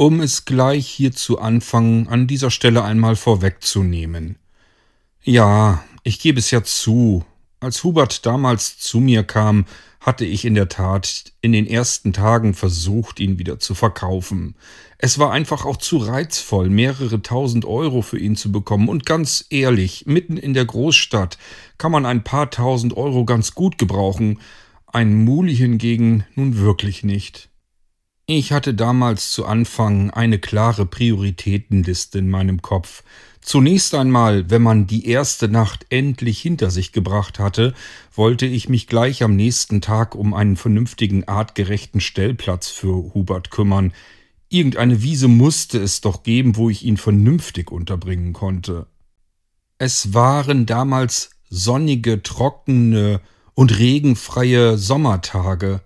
Um es gleich hier zu Anfang an dieser Stelle einmal vorwegzunehmen. Ja, ich gebe es ja zu, als Hubert damals zu mir kam, hatte ich in der Tat in den ersten Tagen versucht, ihn wieder zu verkaufen. Es war einfach auch zu reizvoll, mehrere tausend Euro für ihn zu bekommen. Und ganz ehrlich, mitten in der Großstadt kann man ein paar tausend Euro ganz gut gebrauchen, ein Muli hingegen nun wirklich nicht. Ich hatte damals zu Anfang eine klare Prioritätenliste in meinem Kopf. Zunächst einmal, wenn man die erste Nacht endlich hinter sich gebracht hatte, wollte ich mich gleich am nächsten Tag um einen vernünftigen, artgerechten Stellplatz für Hubert kümmern. Irgendeine Wiese musste es doch geben, wo ich ihn vernünftig unterbringen konnte. Es waren damals sonnige, trockene und regenfreie Sommertage.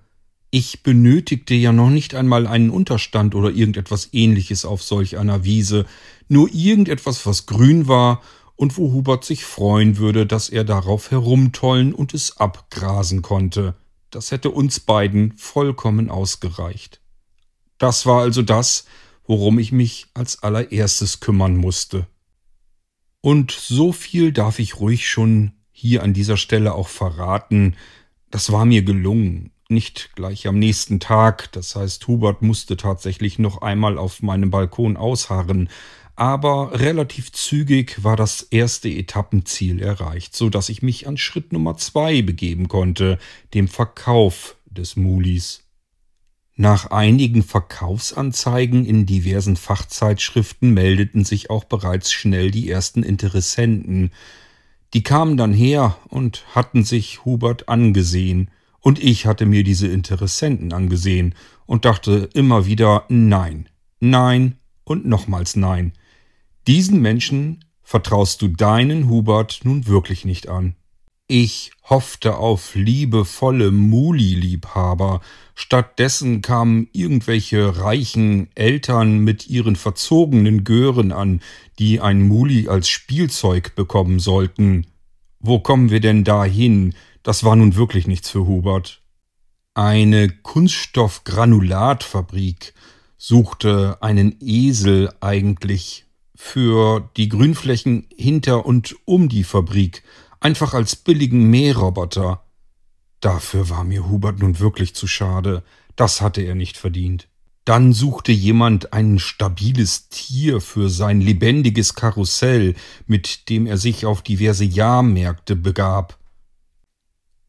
Ich benötigte ja noch nicht einmal einen Unterstand oder irgendetwas ähnliches auf solch einer Wiese, nur irgendetwas, was grün war und wo Hubert sich freuen würde, dass er darauf herumtollen und es abgrasen konnte. Das hätte uns beiden vollkommen ausgereicht. Das war also das, worum ich mich als allererstes kümmern musste. Und so viel darf ich ruhig schon hier an dieser Stelle auch verraten, das war mir gelungen nicht gleich am nächsten Tag. Das heißt, Hubert musste tatsächlich noch einmal auf meinem Balkon ausharren. Aber relativ zügig war das erste Etappenziel erreicht, so dass ich mich an Schritt Nummer zwei begeben konnte, dem Verkauf des Mulis. Nach einigen Verkaufsanzeigen in diversen Fachzeitschriften meldeten sich auch bereits schnell die ersten Interessenten. Die kamen dann her und hatten sich Hubert angesehen. Und ich hatte mir diese Interessenten angesehen und dachte immer wieder Nein, nein und nochmals Nein. Diesen Menschen vertraust du deinen Hubert nun wirklich nicht an. Ich hoffte auf liebevolle Muli-Liebhaber. Stattdessen kamen irgendwelche reichen Eltern mit ihren verzogenen Gören an, die ein Muli als Spielzeug bekommen sollten. Wo kommen wir denn dahin? Das war nun wirklich nichts für Hubert. Eine Kunststoffgranulatfabrik suchte einen Esel eigentlich für die Grünflächen hinter und um die Fabrik, einfach als billigen Mähroboter. Dafür war mir Hubert nun wirklich zu schade, das hatte er nicht verdient. Dann suchte jemand ein stabiles Tier für sein lebendiges Karussell, mit dem er sich auf diverse Jahrmärkte begab.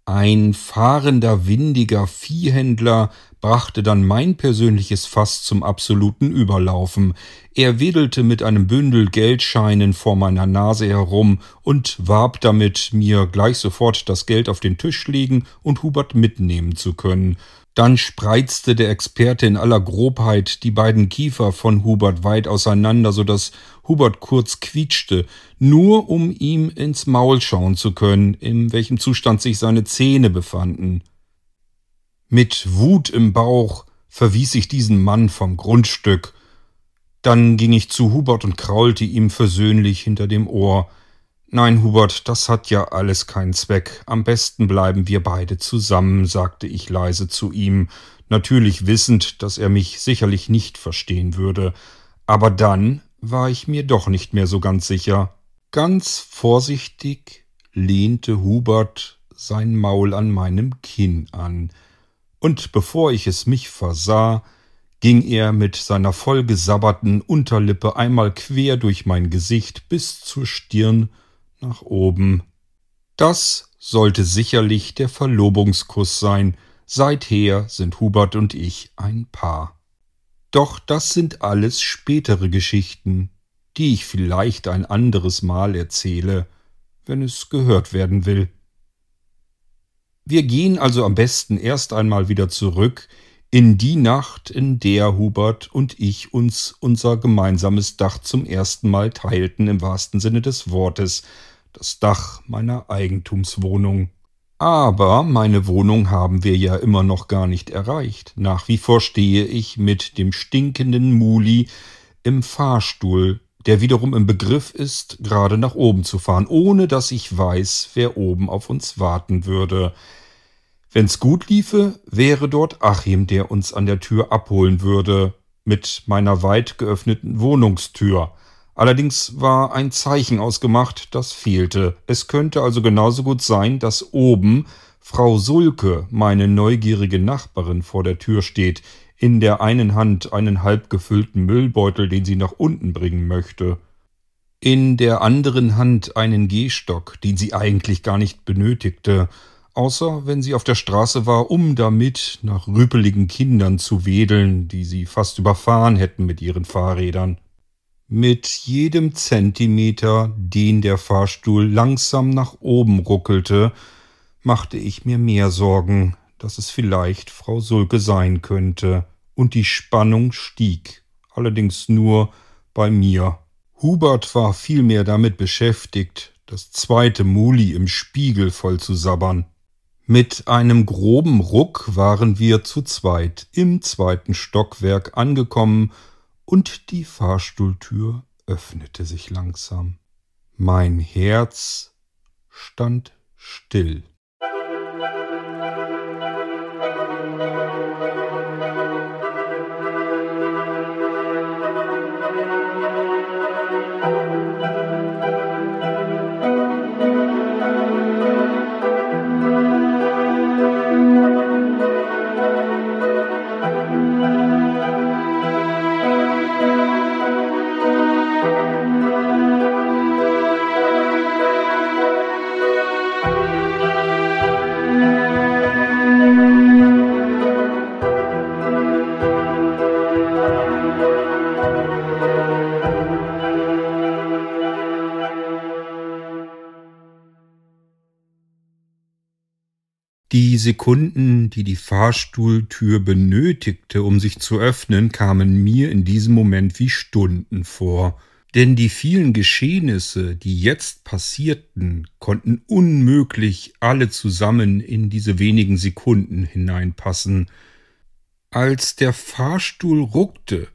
Ein fahrender, windiger Viehhändler brachte dann mein persönliches Fass zum absoluten Überlaufen. Er wedelte mit einem Bündel Geldscheinen vor meiner Nase herum und warb damit, mir gleich sofort das Geld auf den Tisch legen und Hubert mitnehmen zu können. Dann spreizte der Experte in aller Grobheit die beiden Kiefer von Hubert weit auseinander, so dass Hubert kurz quietschte, nur um ihm ins Maul schauen zu können, in welchem Zustand sich seine Zähne befanden. Mit Wut im Bauch verwies ich diesen Mann vom Grundstück. Dann ging ich zu Hubert und kraulte ihm versöhnlich hinter dem Ohr. Nein, Hubert, das hat ja alles keinen Zweck. Am besten bleiben wir beide zusammen, sagte ich leise zu ihm, natürlich wissend, dass er mich sicherlich nicht verstehen würde. Aber dann war ich mir doch nicht mehr so ganz sicher. Ganz vorsichtig lehnte Hubert sein Maul an meinem Kinn an, und bevor ich es mich versah, ging er mit seiner vollgesabberten Unterlippe einmal quer durch mein Gesicht bis zur Stirn nach oben. Das sollte sicherlich der Verlobungskuss sein. Seither sind Hubert und ich ein Paar. Doch das sind alles spätere Geschichten, die ich vielleicht ein anderes Mal erzähle, wenn es gehört werden will. Wir gehen also am besten erst einmal wieder zurück in die Nacht, in der Hubert und ich uns unser gemeinsames Dach zum ersten Mal teilten im wahrsten Sinne des Wortes, das Dach meiner Eigentumswohnung. Aber meine Wohnung haben wir ja immer noch gar nicht erreicht. Nach wie vor stehe ich mit dem stinkenden Muli im Fahrstuhl, der wiederum im Begriff ist, gerade nach oben zu fahren, ohne dass ich weiß, wer oben auf uns warten würde. Wenn's gut liefe, wäre dort Achim, der uns an der Tür abholen würde. mit meiner weit geöffneten Wohnungstür. Allerdings war ein Zeichen ausgemacht, das fehlte. Es könnte also genauso gut sein, dass oben Frau Sulke, meine neugierige Nachbarin, vor der Tür steht, in der einen Hand einen halb gefüllten Müllbeutel, den sie nach unten bringen möchte, in der anderen Hand einen Gehstock, den sie eigentlich gar nicht benötigte, außer wenn sie auf der Straße war, um damit nach rüpeligen Kindern zu wedeln, die sie fast überfahren hätten mit ihren Fahrrädern. Mit jedem Zentimeter, den der Fahrstuhl langsam nach oben ruckelte, machte ich mir mehr Sorgen, dass es vielleicht Frau Sulke sein könnte, und die Spannung stieg, allerdings nur bei mir. Hubert war vielmehr damit beschäftigt, das zweite Muli im Spiegel voll zu sabbern. Mit einem groben Ruck waren wir zu zweit im zweiten Stockwerk angekommen und die Fahrstuhltür öffnete sich langsam. Mein Herz stand still. Die Sekunden, die die Fahrstuhltür benötigte, um sich zu öffnen, kamen mir in diesem Moment wie Stunden vor. Denn die vielen Geschehnisse, die jetzt passierten, konnten unmöglich alle zusammen in diese wenigen Sekunden hineinpassen. Als der Fahrstuhl ruckte,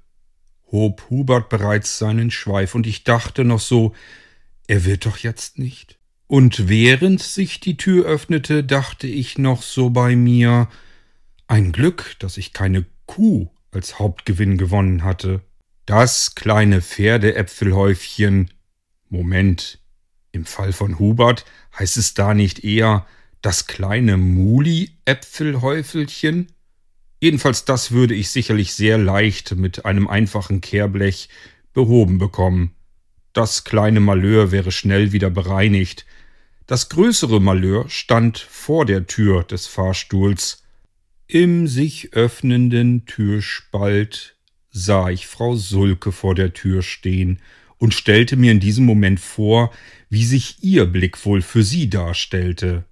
hob Hubert bereits seinen Schweif, und ich dachte noch so, er wird doch jetzt nicht. Und während sich die Tür öffnete, dachte ich noch so bei mir Ein Glück, dass ich keine Kuh als Hauptgewinn gewonnen hatte. Das kleine Pferdeäpfelhäufchen. Moment. Im Fall von Hubert heißt es da nicht eher das kleine Muli-Äpfelhäufelchen? Jedenfalls das würde ich sicherlich sehr leicht mit einem einfachen Kehrblech behoben bekommen. Das kleine Malheur wäre schnell wieder bereinigt, das größere Malheur stand vor der Tür des Fahrstuhls. Im sich öffnenden Türspalt sah ich Frau Sulke vor der Tür stehen und stellte mir in diesem Moment vor, wie sich ihr Blick wohl für sie darstellte.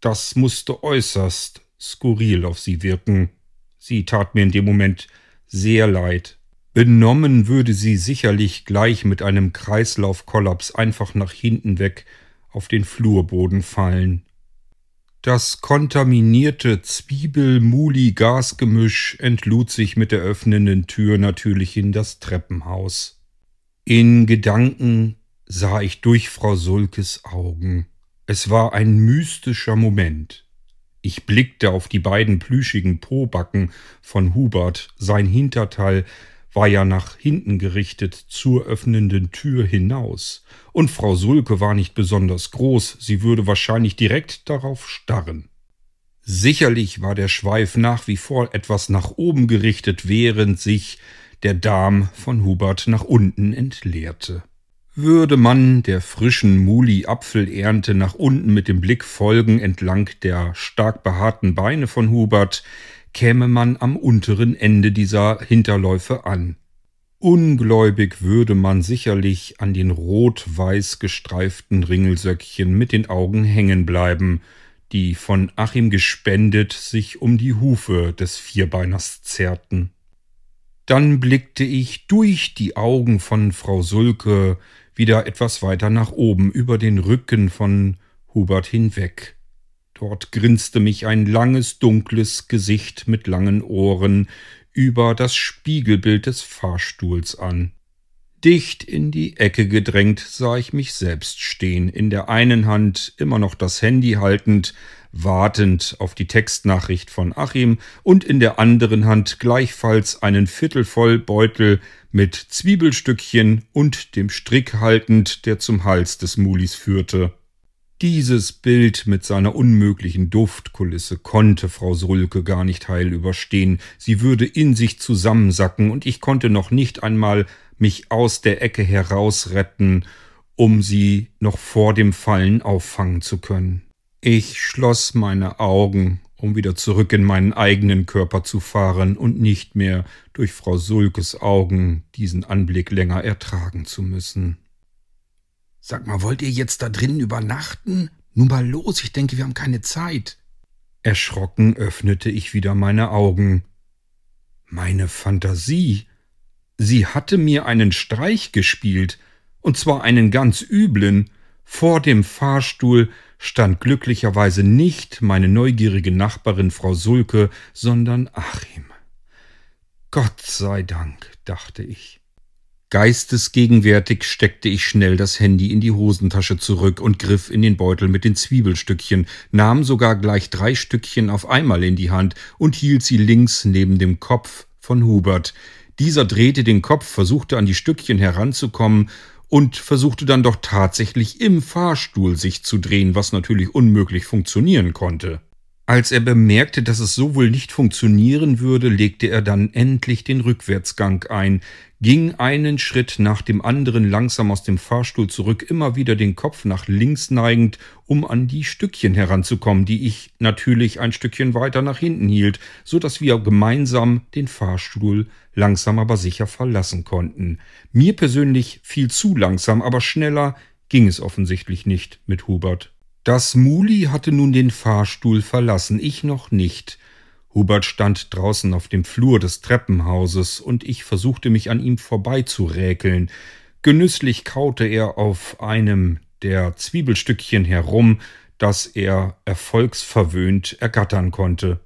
Das musste äußerst skurril auf sie wirken. Sie tat mir in dem Moment sehr leid. Benommen würde sie sicherlich gleich mit einem Kreislaufkollaps einfach nach hinten weg auf den Flurboden fallen. Das kontaminierte Zwiebel-Muli-Gasgemisch entlud sich mit der öffnenden Tür natürlich in das Treppenhaus. In Gedanken sah ich durch Frau Sulkes Augen. Es war ein mystischer Moment. Ich blickte auf die beiden plüschigen Pobacken von Hubert, sein Hinterteil war ja nach hinten gerichtet zur öffnenden Tür hinaus, und Frau Sulke war nicht besonders groß, sie würde wahrscheinlich direkt darauf starren. Sicherlich war der Schweif nach wie vor etwas nach oben gerichtet, während sich der Darm von Hubert nach unten entleerte. Würde man der frischen Muli-Apfelernte nach unten mit dem Blick folgen entlang der stark behaarten Beine von Hubert, käme man am unteren Ende dieser Hinterläufe an. Ungläubig würde man sicherlich an den rot-weiß gestreiften Ringelsöckchen mit den Augen hängen bleiben, die von Achim gespendet sich um die Hufe des Vierbeiners zerrten. Dann blickte ich durch die Augen von Frau Sulke wieder etwas weiter nach oben über den Rücken von Hubert hinweg. Dort grinste mich ein langes, dunkles Gesicht mit langen Ohren über das Spiegelbild des Fahrstuhls an. Dicht in die Ecke gedrängt sah ich mich selbst stehen, in der einen Hand immer noch das Handy haltend, wartend auf die Textnachricht von Achim und in der anderen Hand gleichfalls einen Viertel voll Beutel mit Zwiebelstückchen und dem Strick haltend, der zum Hals des Mulis führte. Dieses Bild mit seiner unmöglichen Duftkulisse konnte Frau Sulke gar nicht heil überstehen, sie würde in sich zusammensacken, und ich konnte noch nicht einmal mich aus der Ecke herausretten, um sie noch vor dem Fallen auffangen zu können. Ich schloss meine Augen, um wieder zurück in meinen eigenen Körper zu fahren und nicht mehr durch Frau Sulkes Augen diesen Anblick länger ertragen zu müssen. Sag mal, wollt ihr jetzt da drinnen übernachten? Nun mal los, ich denke, wir haben keine Zeit. Erschrocken öffnete ich wieder meine Augen. Meine Fantasie. Sie hatte mir einen Streich gespielt, und zwar einen ganz üblen. Vor dem Fahrstuhl stand glücklicherweise nicht meine neugierige Nachbarin Frau Sulke, sondern Achim. Gott sei Dank, dachte ich. Geistesgegenwärtig steckte ich schnell das Handy in die Hosentasche zurück und griff in den Beutel mit den Zwiebelstückchen, nahm sogar gleich drei Stückchen auf einmal in die Hand und hielt sie links neben dem Kopf von Hubert. Dieser drehte den Kopf, versuchte an die Stückchen heranzukommen und versuchte dann doch tatsächlich im Fahrstuhl sich zu drehen, was natürlich unmöglich funktionieren konnte. Als er bemerkte, dass es so wohl nicht funktionieren würde, legte er dann endlich den Rückwärtsgang ein, ging einen Schritt nach dem anderen langsam aus dem Fahrstuhl zurück, immer wieder den Kopf nach links neigend, um an die Stückchen heranzukommen, die ich natürlich ein Stückchen weiter nach hinten hielt, so dass wir gemeinsam den Fahrstuhl langsam aber sicher verlassen konnten. Mir persönlich viel zu langsam, aber schneller ging es offensichtlich nicht mit Hubert. Das Muli hatte nun den Fahrstuhl verlassen, ich noch nicht. Hubert stand draußen auf dem Flur des Treppenhauses, und ich versuchte mich an ihm vorbeizuräkeln. Genüsslich kaute er auf einem der Zwiebelstückchen herum, das er erfolgsverwöhnt ergattern konnte.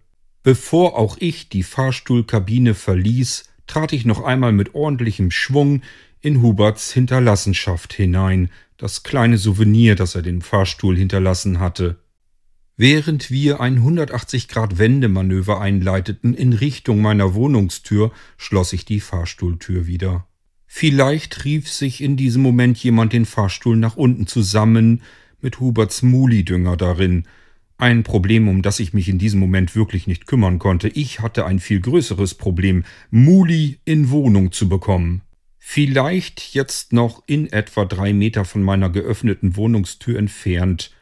Bevor auch ich die Fahrstuhlkabine verließ, trat ich noch einmal mit ordentlichem Schwung in Huberts Hinterlassenschaft hinein, das kleine Souvenir, das er dem Fahrstuhl hinterlassen hatte. Während wir ein 180-Grad-Wendemanöver einleiteten in Richtung meiner Wohnungstür, schloss ich die Fahrstuhltür wieder. Vielleicht rief sich in diesem Moment jemand den Fahrstuhl nach unten zusammen mit Huberts Mulidünger darin. Ein Problem, um das ich mich in diesem Moment wirklich nicht kümmern konnte. Ich hatte ein viel größeres Problem, Muli in Wohnung zu bekommen. Vielleicht jetzt noch in etwa drei Meter von meiner geöffneten Wohnungstür entfernt.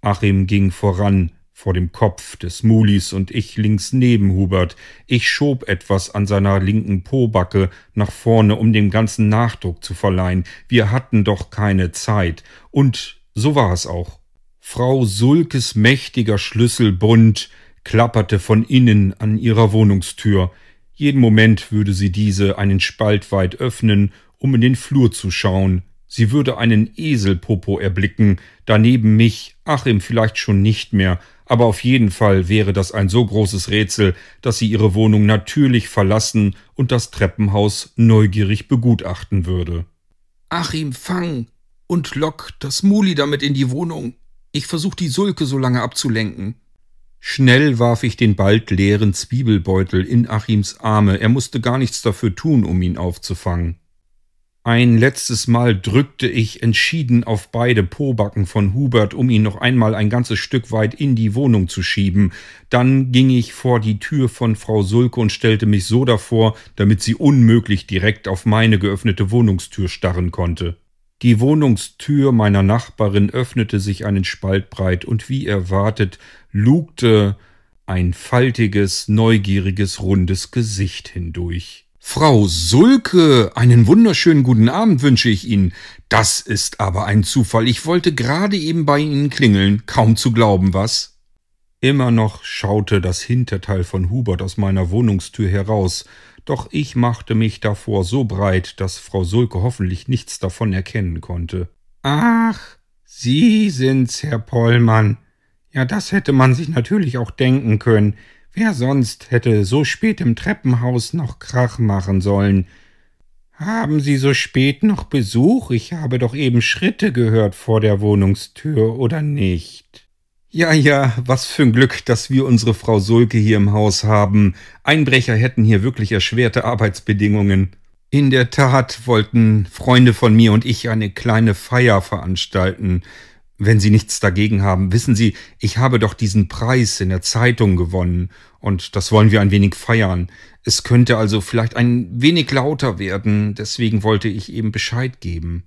Achim ging voran, vor dem Kopf des Mulis und ich links neben Hubert. Ich schob etwas an seiner linken Pobacke nach vorne, um dem ganzen Nachdruck zu verleihen. Wir hatten doch keine Zeit. Und so war es auch. Frau Sulkes mächtiger Schlüsselbund klapperte von innen an ihrer Wohnungstür. Jeden Moment würde sie diese einen Spalt weit öffnen, um in den Flur zu schauen. Sie würde einen Eselpopo erblicken, daneben mich, Achim vielleicht schon nicht mehr, aber auf jeden Fall wäre das ein so großes Rätsel, dass sie ihre Wohnung natürlich verlassen und das Treppenhaus neugierig begutachten würde. Achim, fang und lock das Muli damit in die Wohnung. Ich versuch die Sulke so lange abzulenken. Schnell warf ich den bald leeren Zwiebelbeutel in Achims Arme, er musste gar nichts dafür tun, um ihn aufzufangen. Ein letztes Mal drückte ich entschieden auf beide Pobacken von Hubert, um ihn noch einmal ein ganzes Stück weit in die Wohnung zu schieben. Dann ging ich vor die Tür von Frau Sulke und stellte mich so davor, damit sie unmöglich direkt auf meine geöffnete Wohnungstür starren konnte. Die Wohnungstür meiner Nachbarin öffnete sich einen Spalt breit und wie erwartet lugte ein faltiges, neugieriges, rundes Gesicht hindurch. Frau Sulke, einen wunderschönen guten Abend wünsche ich Ihnen. Das ist aber ein Zufall. Ich wollte gerade eben bei Ihnen klingeln. Kaum zu glauben, was? Immer noch schaute das Hinterteil von Hubert aus meiner Wohnungstür heraus, doch ich machte mich davor so breit, dass Frau Sulke hoffentlich nichts davon erkennen konnte. Ach, Sie sind's, Herr Pollmann. Ja, das hätte man sich natürlich auch denken können. Wer sonst hätte so spät im Treppenhaus noch Krach machen sollen? Haben Sie so spät noch Besuch? Ich habe doch eben Schritte gehört vor der Wohnungstür, oder nicht? Ja, ja, was für ein Glück, dass wir unsere Frau Sulke hier im Haus haben. Einbrecher hätten hier wirklich erschwerte Arbeitsbedingungen. In der Tat wollten Freunde von mir und ich eine kleine Feier veranstalten. Wenn Sie nichts dagegen haben, wissen Sie, ich habe doch diesen Preis in der Zeitung gewonnen, und das wollen wir ein wenig feiern. Es könnte also vielleicht ein wenig lauter werden, deswegen wollte ich eben Bescheid geben.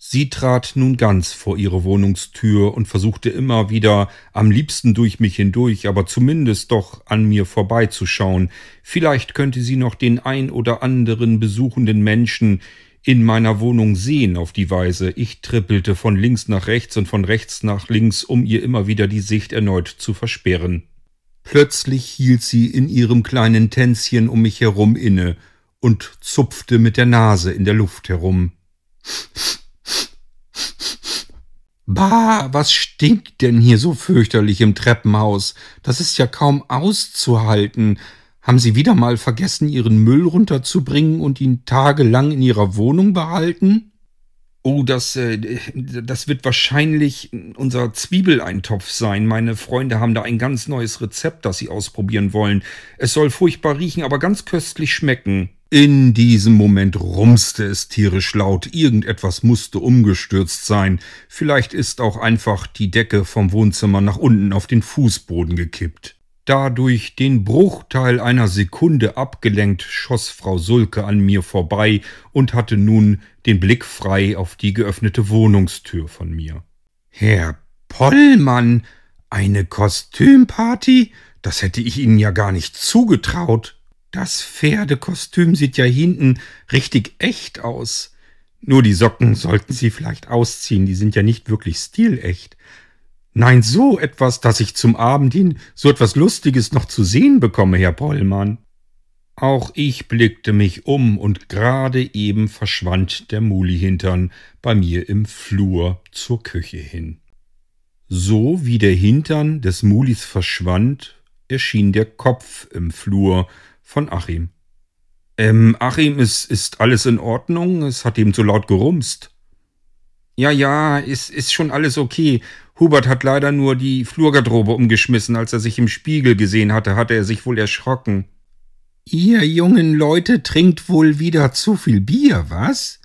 Sie trat nun ganz vor ihre Wohnungstür und versuchte immer wieder, am liebsten durch mich hindurch, aber zumindest doch an mir vorbeizuschauen. Vielleicht könnte sie noch den ein oder anderen besuchenden Menschen in meiner Wohnung sehen auf die Weise. Ich trippelte von links nach rechts und von rechts nach links, um ihr immer wieder die Sicht erneut zu versperren. Plötzlich hielt sie in ihrem kleinen Tänzchen um mich herum inne und zupfte mit der Nase in der Luft herum. Bah, was stinkt denn hier so fürchterlich im Treppenhaus? Das ist ja kaum auszuhalten. Haben Sie wieder mal vergessen, Ihren Müll runterzubringen und ihn tagelang in Ihrer Wohnung behalten? Oh, das, äh, das wird wahrscheinlich unser Zwiebeleintopf sein. Meine Freunde haben da ein ganz neues Rezept, das sie ausprobieren wollen. Es soll furchtbar riechen, aber ganz köstlich schmecken. In diesem Moment rumste es tierisch laut, irgendetwas musste umgestürzt sein, vielleicht ist auch einfach die Decke vom Wohnzimmer nach unten auf den Fußboden gekippt. Dadurch den Bruchteil einer Sekunde abgelenkt, schoss Frau Sulke an mir vorbei und hatte nun den Blick frei auf die geöffnete Wohnungstür von mir. Herr Pollmann, eine Kostümparty? Das hätte ich Ihnen ja gar nicht zugetraut. Das Pferdekostüm sieht ja hinten richtig echt aus. Nur die Socken sollten Sie vielleicht ausziehen, die sind ja nicht wirklich stilecht. Nein, so etwas, dass ich zum Abend hin so etwas Lustiges noch zu sehen bekomme, Herr Pollmann. Auch ich blickte mich um, und gerade eben verschwand der Mulihintern bei mir im Flur zur Küche hin. So wie der Hintern des Mulis verschwand, erschien der Kopf im Flur, von Achim. Ähm, Achim, ist, ist alles in Ordnung? Es hat eben so laut gerumst. Ja, ja, ist, ist schon alles okay. Hubert hat leider nur die Flurgarderobe umgeschmissen. Als er sich im Spiegel gesehen hatte, hatte er sich wohl erschrocken. Ihr jungen Leute trinkt wohl wieder zu viel Bier, was?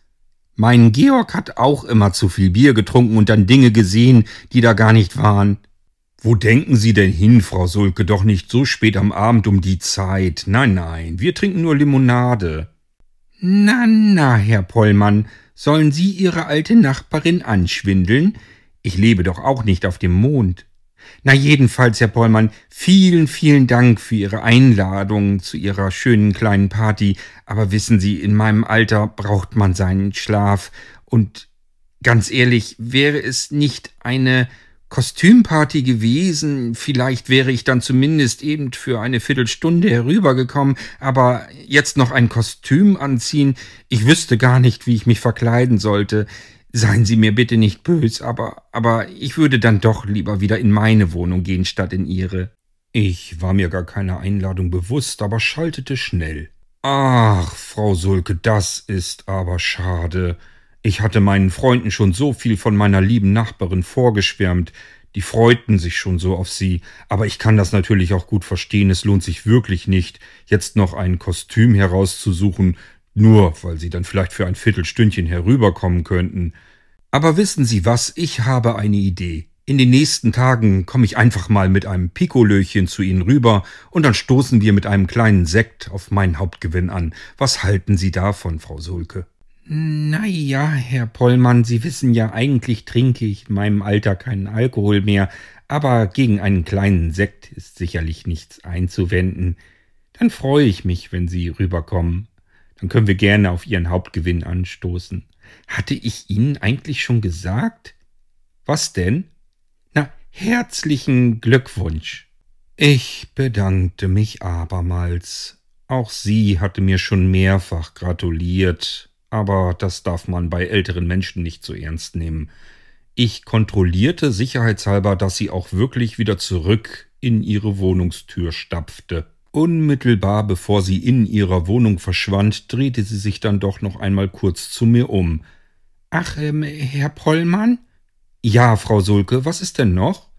Mein Georg hat auch immer zu viel Bier getrunken und dann Dinge gesehen, die da gar nicht waren. Wo denken Sie denn hin, Frau Sulke? Doch nicht so spät am Abend um die Zeit. Nein, nein, wir trinken nur Limonade. Na, na, Herr Pollmann, sollen Sie Ihre alte Nachbarin anschwindeln? Ich lebe doch auch nicht auf dem Mond. Na jedenfalls, Herr Pollmann, vielen, vielen Dank für Ihre Einladung zu Ihrer schönen kleinen Party. Aber wissen Sie, in meinem Alter braucht man seinen Schlaf. Und ganz ehrlich, wäre es nicht eine Kostümparty gewesen. Vielleicht wäre ich dann zumindest eben für eine Viertelstunde herübergekommen, aber jetzt noch ein Kostüm anziehen. Ich wüsste gar nicht, wie ich mich verkleiden sollte. Seien Sie mir bitte nicht bös, aber, aber ich würde dann doch lieber wieder in meine Wohnung gehen, statt in Ihre. Ich war mir gar keiner Einladung bewusst, aber schaltete schnell. Ach, Frau Sulke, das ist aber schade. Ich hatte meinen Freunden schon so viel von meiner lieben Nachbarin vorgeschwärmt, die freuten sich schon so auf sie, aber ich kann das natürlich auch gut verstehen, es lohnt sich wirklich nicht, jetzt noch ein Kostüm herauszusuchen, nur weil sie dann vielleicht für ein Viertelstündchen herüberkommen könnten. Aber wissen Sie was, ich habe eine Idee. In den nächsten Tagen komme ich einfach mal mit einem Pikolöchen zu Ihnen rüber und dann stoßen wir mit einem kleinen Sekt auf meinen Hauptgewinn an. Was halten Sie davon, Frau Sulke? Na ja, Herr Pollmann, Sie wissen ja, eigentlich trinke ich in meinem Alter keinen Alkohol mehr, aber gegen einen kleinen Sekt ist sicherlich nichts einzuwenden. Dann freue ich mich, wenn Sie rüberkommen. Dann können wir gerne auf Ihren Hauptgewinn anstoßen. Hatte ich Ihnen eigentlich schon gesagt? Was denn? Na, herzlichen Glückwunsch. Ich bedankte mich abermals. Auch sie hatte mir schon mehrfach gratuliert, aber das darf man bei älteren Menschen nicht so ernst nehmen. Ich kontrollierte sicherheitshalber, dass sie auch wirklich wieder zurück in ihre Wohnungstür stapfte. Unmittelbar bevor sie in ihrer Wohnung verschwand, drehte sie sich dann doch noch einmal kurz zu mir um. Ach, ähm, Herr Pollmann? Ja, Frau Sulke, was ist denn noch?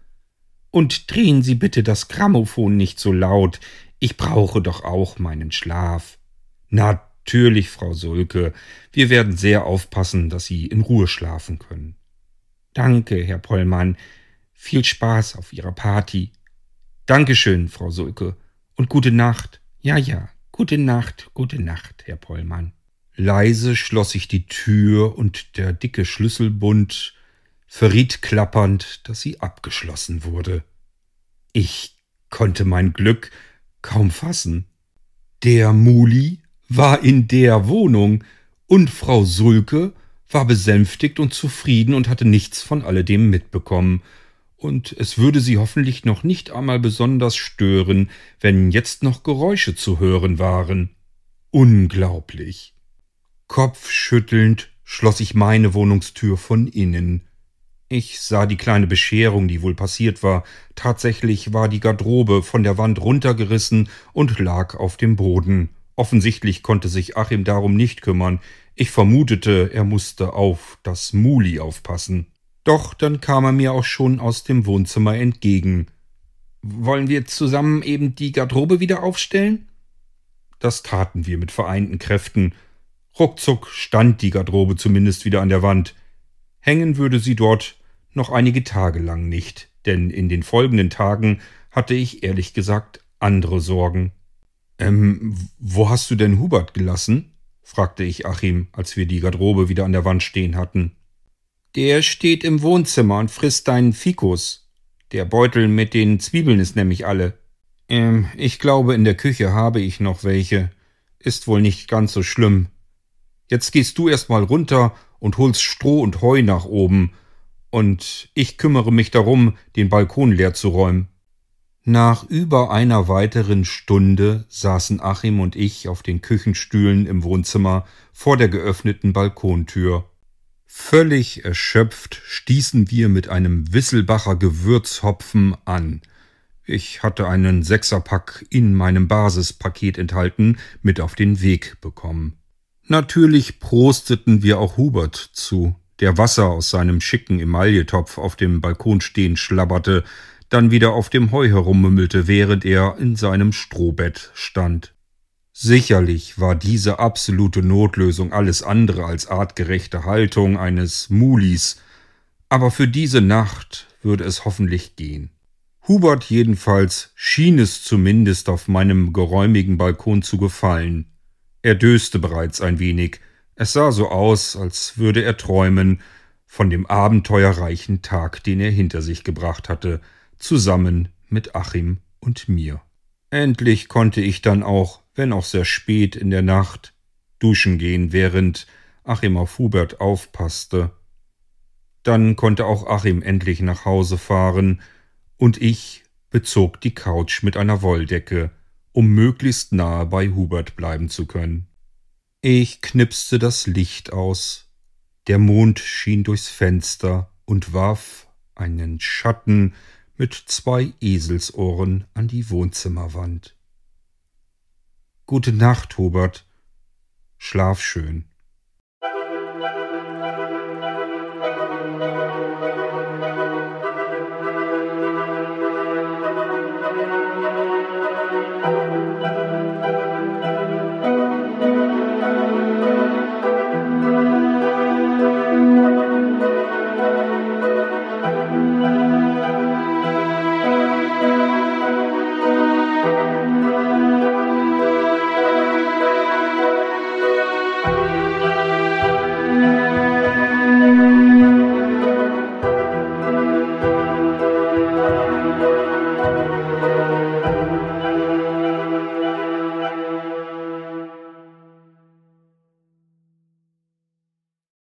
Und drehen Sie bitte das Grammophon nicht so laut. Ich brauche doch auch meinen Schlaf. Natürlich, Frau Sulke. Wir werden sehr aufpassen, dass Sie in Ruhe schlafen können. Danke, Herr Pollmann. Viel Spaß auf Ihrer Party. Dankeschön, Frau Sulke. Und gute Nacht. Ja, ja. Gute Nacht, gute Nacht, Herr Pollmann. Leise schloss ich die Tür und der dicke Schlüsselbund verriet klappernd, dass sie abgeschlossen wurde. Ich konnte mein Glück kaum fassen. Der Muli war in der Wohnung und Frau Sulke war besänftigt und zufrieden und hatte nichts von alledem mitbekommen, und es würde sie hoffentlich noch nicht einmal besonders stören, wenn jetzt noch Geräusche zu hören waren. Unglaublich. Kopfschüttelnd schloss ich meine Wohnungstür von innen. Ich sah die kleine Bescherung, die wohl passiert war. Tatsächlich war die Garderobe von der Wand runtergerissen und lag auf dem Boden. Offensichtlich konnte sich Achim darum nicht kümmern. Ich vermutete, er musste auf das Muli aufpassen. Doch dann kam er mir auch schon aus dem Wohnzimmer entgegen. Wollen wir zusammen eben die Garderobe wieder aufstellen? Das taten wir mit vereinten Kräften. Ruckzuck stand die Garderobe zumindest wieder an der Wand. Hängen würde sie dort noch einige Tage lang nicht, denn in den folgenden Tagen hatte ich ehrlich gesagt andere Sorgen. Ähm, wo hast du denn Hubert gelassen? fragte ich Achim, als wir die Garderobe wieder an der Wand stehen hatten. Der steht im Wohnzimmer und frisst deinen Fikus. Der Beutel mit den Zwiebeln ist nämlich alle. Ähm, ich glaube, in der Küche habe ich noch welche. Ist wohl nicht ganz so schlimm. Jetzt gehst du erst mal runter und holst Stroh und Heu nach oben, und ich kümmere mich darum, den Balkon leer zu räumen. Nach über einer weiteren Stunde saßen Achim und ich auf den Küchenstühlen im Wohnzimmer vor der geöffneten Balkontür. Völlig erschöpft stießen wir mit einem Wisselbacher Gewürzhopfen an. Ich hatte einen Sechserpack in meinem Basispaket enthalten mit auf den Weg bekommen. Natürlich prosteten wir auch Hubert zu, der Wasser aus seinem schicken Emailletopf auf dem Balkon stehen schlabberte, dann wieder auf dem Heu herummümmelte, während er in seinem Strohbett stand. Sicherlich war diese absolute Notlösung alles andere als artgerechte Haltung eines Mulis, aber für diese Nacht würde es hoffentlich gehen. Hubert jedenfalls schien es zumindest auf meinem geräumigen Balkon zu gefallen. Er döste bereits ein wenig, es sah so aus, als würde er träumen von dem abenteuerreichen Tag, den er hinter sich gebracht hatte, zusammen mit Achim und mir. Endlich konnte ich dann auch, wenn auch sehr spät in der Nacht, duschen gehen, während Achim auf Hubert aufpasste. Dann konnte auch Achim endlich nach Hause fahren, und ich bezog die Couch mit einer Wolldecke, um möglichst nahe bei Hubert bleiben zu können. Ich knipste das Licht aus. Der Mond schien durchs Fenster und warf einen Schatten mit zwei Eselsohren an die Wohnzimmerwand. Gute Nacht, Hubert. Schlaf schön.